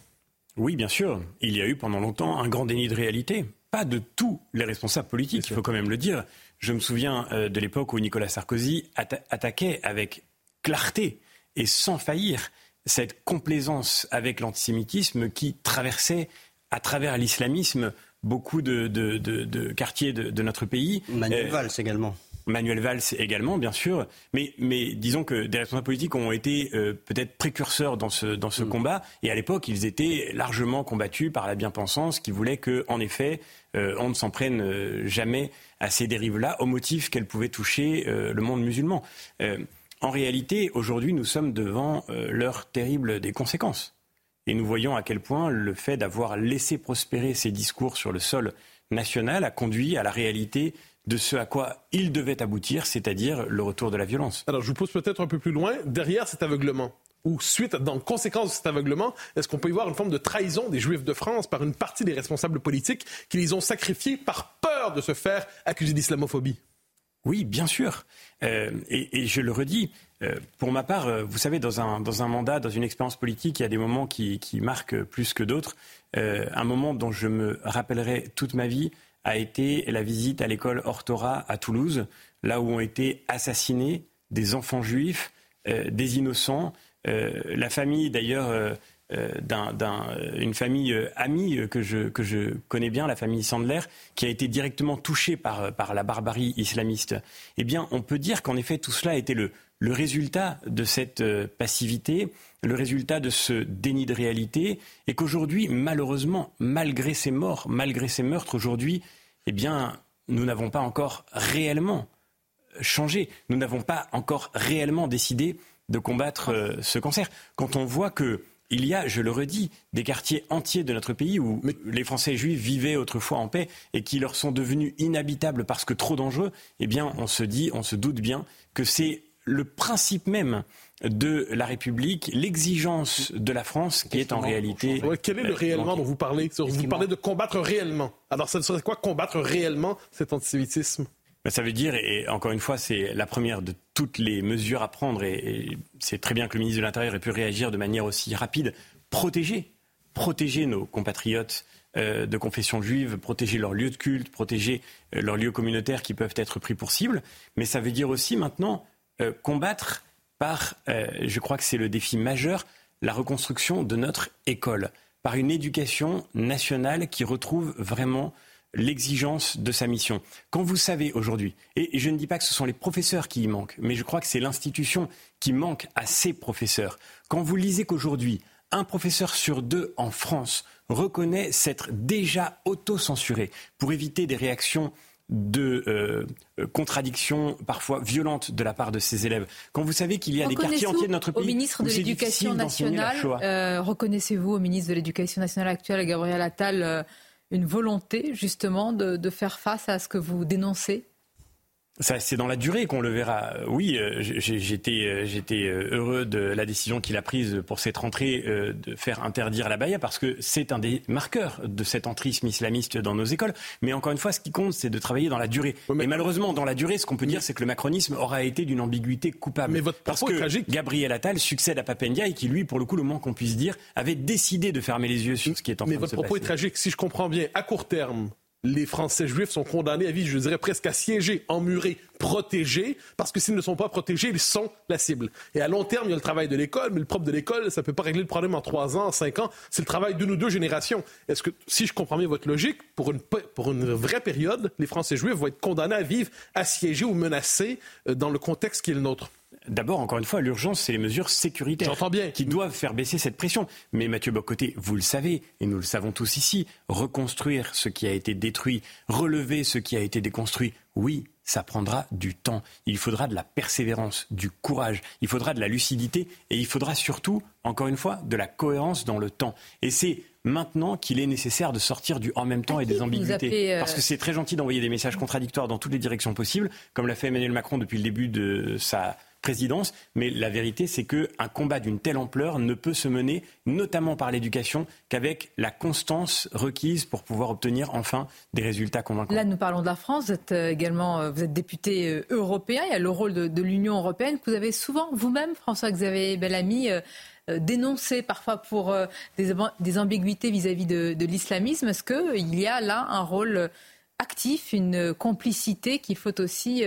Oui, bien sûr. Il y a eu pendant longtemps un grand déni de réalité. Pas de tous les responsables politiques, il faut quand même le dire. Je me souviens euh, de l'époque où Nicolas Sarkozy atta- attaquait avec clarté et sans faillir cette complaisance avec l'antisémitisme qui traversait à travers l'islamisme beaucoup de, de- de- de quartiers de, de notre pays. Manuel Euh, Valls également. Manuel Valls également, bien sûr. Mais, mais disons que des responsables politiques ont été euh, peut-être précurseurs dans ce, dans ce combat. Et à l'époque, ils étaient largement combattus par la bien-pensance qui voulait que, en effet, euh, on ne s'en prenne euh, jamais à ces dérives-là au motif qu'elles pouvaient toucher euh, le monde musulman. Euh, en réalité, aujourd'hui, nous sommes devant euh, l'heure terrible des conséquences. Et nous voyons à quel point le fait d'avoir laissé prospérer ces discours sur le sol national a conduit à la réalité de ce à quoi il devait aboutir, c'est-à-dire le retour de la violence. Alors, je vous pose peut-être un peu plus loin, derrière cet aveuglement, ou suite, dans conséquence de cet aveuglement, est-ce qu'on peut y voir une forme de trahison des Juifs de France par une partie des responsables politiques qui les ont sacrifiés par peur de se faire accuser d'islamophobie? Oui, bien sûr. Euh, et, et je le redis, pour ma part, euh, vous savez, dans un, dans un mandat, dans une expérience politique, il y a des moments qui, qui marquent plus que d'autres. Euh, un moment dont je me rappellerai toute ma vie a été la visite à l'école Hortora à Toulouse, là où ont été assassinés des enfants juifs, des innocents. la famille, d'ailleurs, d'une famille amie que je, que je connais bien, la famille Sandler, qui a été directement touchée par, par la barbarie islamiste. Eh bien, on peut dire qu'en effet, tout cela été le, le résultat de cette passivité, le résultat de ce déni de réalité, et qu'aujourd'hui, malheureusement, malgré ces morts, malgré ces meurtres, aujourd'hui, eh bien, nous n'avons pas encore réellement changé. Nous n'avons pas encore réellement décidé de combattre euh, ce cancer. Quand on voit que il y a, je le redis, des quartiers entiers de notre pays où les Français juifs vivaient autrefois en paix et qui leur sont devenus inhabitables parce que trop dangereux, eh bien, on se dit, on se doute bien que c'est le principe même de la République, l'exigence de la France qui est en réalité. quel est le réellement dont vous parlez? Vous parlez de combattre réellement. Alors, ça serait quoi combattre réellement cet antisémitisme? Ben, ça veut dire, et encore une fois, c'est la première de toutes les mesures à prendre, et, c'est très bien que le ministre de l'Intérieur ait pu réagir de manière aussi rapide, protéger, protéger nos compatriotes euh, de confession juive, protéger leurs lieux de culte, protéger euh, leurs lieux communautaires qui peuvent être pris pour cible, mais ça veut dire aussi maintenant euh, combattre par, euh, je crois que c'est le défi majeur, la reconstruction de notre école, par une éducation nationale qui retrouve vraiment l'exigence de sa mission. Quand vous savez aujourd'hui, et je ne dis pas que ce sont les professeurs qui y manquent, mais je crois que c'est l'institution qui manque à ces professeurs. Quand vous lisez qu'aujourd'hui, un professeur sur deux en France reconnaît s'être déjà auto-censuré pour éviter des réactions de euh, contradictions parfois violentes de la part de ses élèves. Quand vous savez qu'il y a des quartiers entiers de notre pays. Au ministre de l'Éducation nationale, euh, reconnaissez-vous au ministre de l'Éducation nationale actuel, Gabriel Attal, euh, une volonté justement de, faire face à ce que vous dénoncez c'est dans la durée qu'on le verra. Oui, euh, j'étais, euh, j'étais euh, heureux de la décision qu'il a prise pour cette rentrée de faire interdire la baya parce que c'est un des marqueurs de cet entrisme islamiste dans nos écoles. Mais encore une fois, ce qui compte, c'est de travailler dans la durée. Et malheureusement, dans la durée, ce qu'on peut dire, c'est que le macronisme aura été d'une ambiguïté coupable. Mais votre parce que tragique. Gabriel Attal succède à Papendia et qui, lui, pour le coup, le moins qu'on puisse dire, avait décidé de fermer les yeux sur ce qui est en train de se passer. Mais votre propos est tragique. Si je comprends bien, à court terme, les Français juifs sont condamnés à vivre, je dirais presque à siéger, emmurés, protégés, parce que s'ils ne sont pas protégés, ils sont la cible. Et à long terme, il y a le travail de l'école, mais le propre de l'école, ça ne peut pas régler le problème en trois ans, en cinq ans. C'est le travail d'une ou deux générations. Est-ce que, si je comprends bien votre logique, pour une, pour une vraie période, les Français juifs vont être condamnés à vivre assiégés ou menacés euh, dans le contexte qui est le nôtre? D'abord, encore une fois, l'urgence, c'est les mesures sécuritaires bien. qui doivent faire baisser cette pression. Mais Mathieu Bocoté, vous le savez, et nous le savons tous ici, reconstruire ce qui a été détruit, relever ce qui a été déconstruit, oui, ça prendra du temps. Il faudra de la persévérance, du courage, il faudra de la lucidité et il faudra surtout, encore une fois, de la cohérence dans le temps. Et c'est maintenant qu'il est nécessaire de sortir du en même temps et des ambiguïtés. Euh, Parce que c'est très gentil d'envoyer des messages contradictoires dans toutes les directions possibles, comme l'a fait Emmanuel Macron depuis le début de sa Mais la vérité, c'est qu'un combat d'une telle ampleur ne peut se mener, notamment par l'éducation, qu'avec la constance requise pour pouvoir obtenir enfin des résultats convaincants. Là, nous parlons de la France. Vous êtes euh, également euh, vous êtes député euh, européen. Il y a le rôle de, l'Union européenne que vous avez souvent, vous-même, François-Xavier Bellamy, dénoncé parfois pour des, ambiguïtés vis-à-vis de, l'islamisme. Est-ce qu'il y a là un rôle actif, une complicité qu'il faut aussi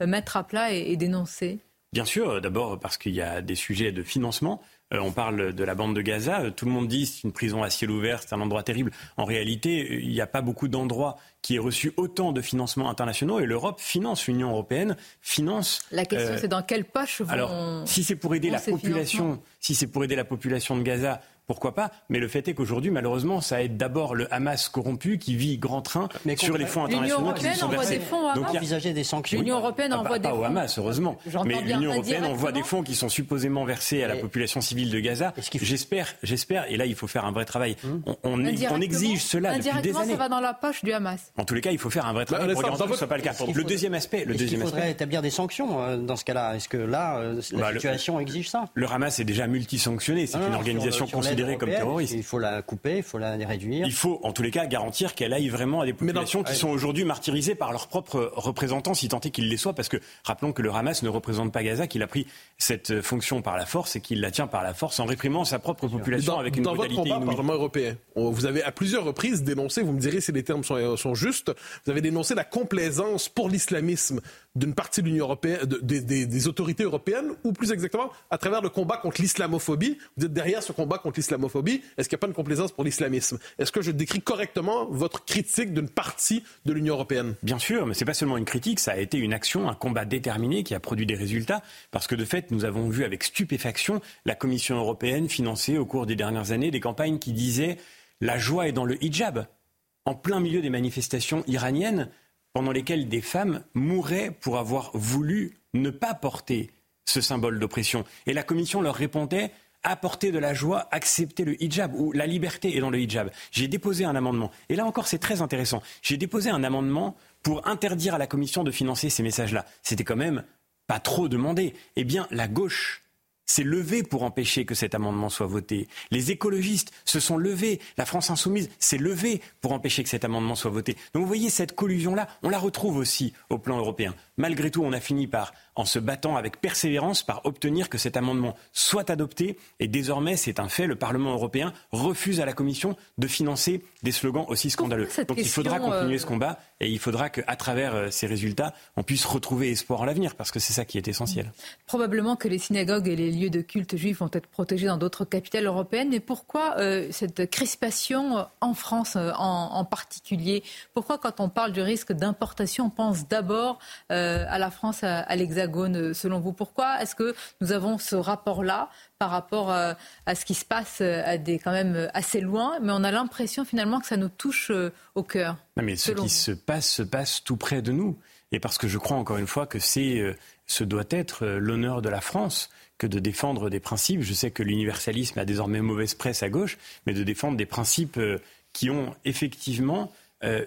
mettre à plat et dénoncer? Bien sûr, d'abord parce qu'il y a des sujets de financement. Euh, on parle de la bande de Gaza. Euh, tout le monde dit c'est une prison à ciel ouvert, c'est un endroit terrible. En réalité, il n'y a pas beaucoup d'endroits qui aient reçu autant de financements internationaux et l'Europe finance, l'Union européenne finance. La question, euh, c'est dans quelle poche vont Alors, si c'est pour aider la population, si c'est pour aider la population de Gaza, pourquoi pas? Mais le fait est qu'aujourd'hui, malheureusement, ça aide d'abord le Hamas corrompu qui vit grand train sur les fonds internationaux qui sont versés. Des fonds Donc, envisager des sanctions. L'Union européenne ah, envoie des fonds. Pas au Hamas, heureusement. Mais l'Union européenne envoie des fonds qui sont supposément versés à la population civile de Gaza. J'espère, j'espère, et là, il faut faire un vrai travail. Hum. On, exige cela depuis des années. ça va dans la poche du Hamas. En tous les cas, il faut faire un vrai travail pour garantir que ce ne soit pas le cas. Le deuxième aspect, le deuxième aspect. Il faudrait établir des sanctions euh, dans ce cas-là? Est-ce que là, euh, la bah, situation exige ça? Le Hamas est déjà multisanctionné. C'est une organisation considérée comme terroriste. Il faut la couper, il faut la réduire. Il faut, en tous les cas, garantir qu'elle aille vraiment à des populations qui sont aujourd'hui martyrisées par leurs propres représentants, si tant est qu'ils les soient, parce que rappelons que le Hamas ne représente pas Gaza, qu'il a pris cette fonction par la force et qu'il la tient par la force en réprimant sa propre population avec une dans votre combat Parlement européen, vous avez à plusieurs reprises dénoncé, vous me direz si les termes sont, sont justes, vous avez dénoncé la complaisance pour l'islamisme d'une partie de l'Union européenne, des, autorités européennes, ou plus exactement à travers le combat contre l'islamophobie. Vous êtes derrière ce combat contre l'islamophobie. Est-ce qu'il n'y a pas une complaisance pour l'islamisme? Est-ce que je décris correctement votre critique d'une partie de l'Union européenne? Bien sûr, mais c'est pas seulement une critique, ça a été une action, un combat déterminé qui a produit des résultats, parce que de fait, nous avons vu avec stupéfaction la Commission européenne financer au cours des dernières années des campagnes qui disaient la joie est dans le hijab, en plein milieu des manifestations iraniennes pendant lesquelles des femmes mouraient pour avoir voulu ne pas porter ce symbole d'oppression. Et la Commission leur répondait apporter de la joie, accepter le hijab, ou la liberté est dans le hijab. J'ai déposé un amendement. Et là encore, c'est très intéressant. J'ai déposé un amendement pour interdire à la Commission de financer ces messages-là. C'était quand même pas trop demandé. Eh bien, la gauche s'est levée pour empêcher que cet amendement soit voté. Les écologistes se sont levés. La France insoumise s'est levée pour empêcher que cet amendement soit voté. Donc vous voyez, cette collusion-là, on la retrouve aussi au plan européen. Malgré tout, on a fini par, en se battant avec persévérance, par obtenir que cet amendement soit adopté. Et désormais, c'est un fait, le Parlement européen refuse à la Commission de financer des slogans aussi scandaleux. Donc il faudra continuer ce combat et il faudra qu'à travers euh, ces résultats, on puisse retrouver espoir en l'avenir, parce que c'est ça qui est essentiel. Probablement que les synagogues et les lieux de culte juifs vont être protégés dans d'autres capitales européennes. Mais pourquoi euh, cette crispation en France euh, en, particulier? Pourquoi, quand on parle du risque d'importation, on pense d'abord à la France, à, l'Hexagone, selon vous? Pourquoi est-ce que nous avons ce rapport-là par rapport à, ce qui se passe à des, quand même assez loin, mais on a l'impression finalement que ça nous touche au cœur. Non, mais ce qui se passe se passe tout près de nous. Et parce que je crois encore une fois que c'est, euh, ce doit être euh, l'honneur de la France que de défendre des principes. Je sais que l'universalisme a désormais mauvaise presse à gauche, mais de défendre des principes euh, qui ont effectivement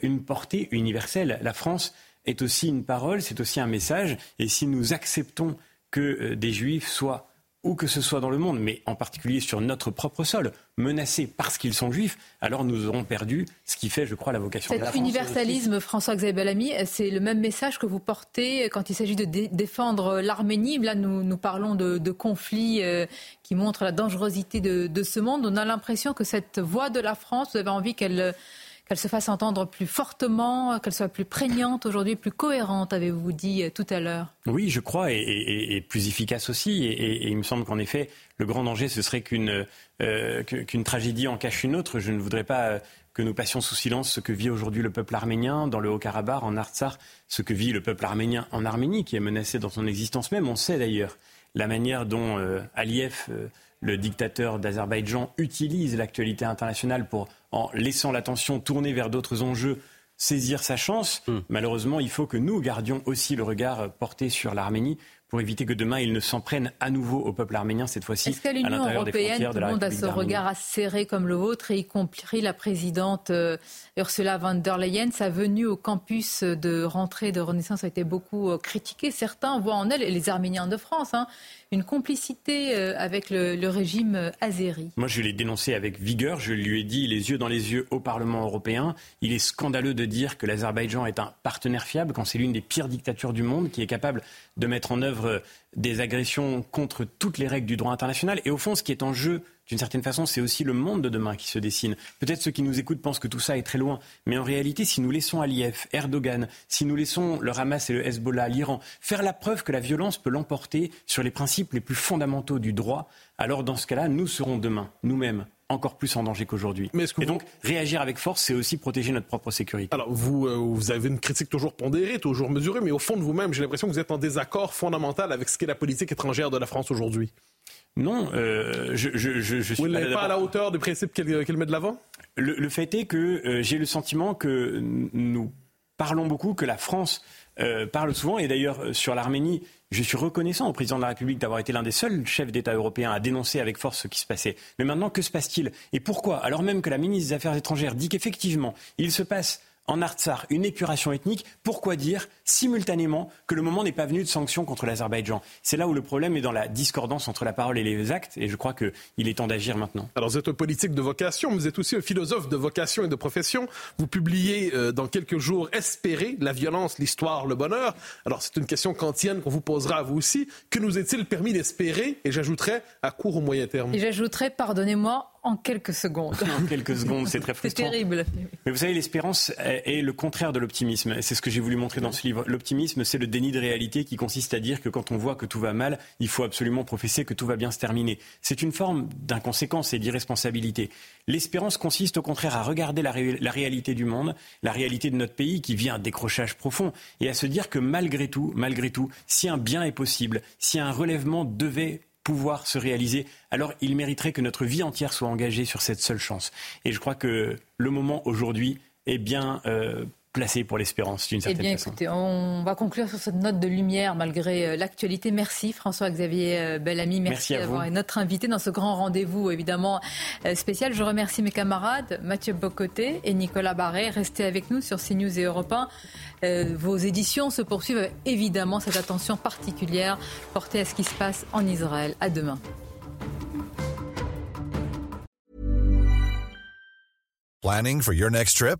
une portée universelle. La France est aussi une parole, c'est aussi un message. Et si nous acceptons que des juifs soient où que ce soit dans le monde, mais en particulier sur notre propre sol, menacés parce qu'ils sont juifs, alors nous aurons perdu ce qui fait, je crois, la vocation de la France. Cet universalisme, François-Xavier Bellamy, c'est le même message que vous portez quand il s'agit de défendre l'Arménie. Là, nous, nous parlons de, conflits euh, qui montrent la dangerosité de, de ce monde. On a l'impression que cette voix de la France, vous avez envie qu'elle qu'elle se fasse entendre plus fortement, qu'elle soit plus prégnante aujourd'hui, plus cohérente, avez-vous dit euh, tout à l'heure Oui, je crois, et, plus efficace aussi. Et, il me semble qu'en effet, le grand danger, ce serait qu'une euh, qu'une tragédie en cache une autre. Je ne voudrais pas euh, que nous passions sous silence ce que vit aujourd'hui le peuple arménien dans le Haut-Karabakh, en Artsar, ce que vit le peuple arménien en Arménie, qui est menacé dans son existence même. On sait d'ailleurs la manière dont Aliyev le dictateur d'Azerbaïdjan utilise l'actualité internationale pour, en laissant l'attention tourner vers d'autres enjeux, saisir sa chance. Hmm. Malheureusement, il faut que nous gardions aussi le regard porté sur l'Arménie pour éviter que demain ils ne s'en prennent à nouveau au peuple arménien, cette fois-ci Est-ce qu'à l'Union européenne, tout le monde a ce regard assez comme le vôtre, et y compris la présidente euh, Ursula von der Leyen Sa venue au campus de rentrée de Renaissance a été beaucoup euh, critiquée. Certains voient en elle, et les Arméniens de France, hein, une complicité euh, avec le, régime euh, azéri. Moi, je l'ai dénoncé avec vigueur. Je lui ai dit les yeux dans les yeux au Parlement européen. Il est scandaleux de dire que l'Azerbaïdjan est un partenaire fiable quand c'est l'une des pires dictatures du monde qui est capable de mettre en œuvre des agressions contre toutes les règles du droit international. Et au fond, ce qui est en jeu d'une certaine façon, c'est aussi le monde de demain qui se dessine. Peut-être ceux qui nous écoutent pensent que tout ça est très loin, mais en réalité, si nous laissons Aliyev, Erdogan, si nous laissons le Hamas et le Hezbollah, l'Iran, faire la preuve que la violence peut l'emporter sur les principes les plus fondamentaux du droit, alors dans ce cas-là, nous serons demain, nous-mêmes, encore plus en danger qu'aujourd'hui. Et donc, réagir avec force, c'est aussi protéger notre propre sécurité. Alors, vous, euh, vous avez une critique toujours pondérée, toujours mesurée, mais au fond de vous-même, j'ai l'impression que vous êtes en désaccord fondamental avec ce qu'est la politique étrangère de la France aujourd'hui. Non, euh, je, je, je, suis Vous n'êtes pas, à la hauteur des principes qu'elle met de l'avant? Le, fait est que euh, j'ai le sentiment que nous parlons beaucoup, que la France euh, parle souvent, et d'ailleurs sur l'Arménie, je suis reconnaissant au président de la République d'avoir été l'un des seuls chefs d'État européens à dénoncer avec force ce qui se passait. Mais maintenant, que se passe-t-il? Et pourquoi? Alors même que la ministre des Affaires étrangères dit qu'effectivement, il se passe en Artsar une épuration ethnique, pourquoi dire simultanément que le moment n'est pas venu de sanctions contre l'Azerbaïdjan? C'est là où le problème est dans la discordance entre la parole et les actes, et je crois qu'il est temps d'agir maintenant. Alors vous êtes un politique de vocation, vous êtes aussi un philosophe de vocation et de profession. Vous publiez euh, dans quelques jours Espérer, la violence, l'histoire, le bonheur. Alors c'est une question kantienne qu'on vous posera à vous aussi. Que nous est-il permis d'espérer, et j'ajouterais à court ou moyen terme? Et j'ajouterais, pardonnez-moi, en quelques secondes. en quelques secondes, c'est très frustrant. C'est terrible. Mais vous savez, l'espérance est le contraire de l'optimisme. C'est ce que j'ai voulu montrer dans ce livre. L'optimisme, c'est le déni de réalité qui consiste à dire que quand on voit que tout va mal, il faut absolument professer que tout va bien se terminer. C'est une forme d'inconséquence et d'irresponsabilité. L'espérance consiste au contraire à regarder la, la, réalité du monde, la réalité de notre pays qui vit un décrochage profond, et à se dire que malgré tout, malgré tout, si un bien est possible, si un relèvement devait pouvoir se réaliser, alors il mériterait que notre vie entière soit engagée sur cette seule chance. Et je crois que le moment aujourd'hui est bien euh, placé pour l'espérance d'une certaine eh bien, façon. Écoutez, on va conclure sur cette note de lumière malgré euh, l'actualité. Merci François-Xavier euh, Bellamy, merci, merci d'avoir été notre invité dans ce grand rendez-vous évidemment spécial. Je remercie mes camarades Mathieu Bocoté et Nicolas Barret. Restez avec nous sur CNews et Europe 1. Euh, vos éditions se poursuivent avec évidemment cette attention particulière portée à ce qui se passe en Israël. À demain. Planning for your next trip?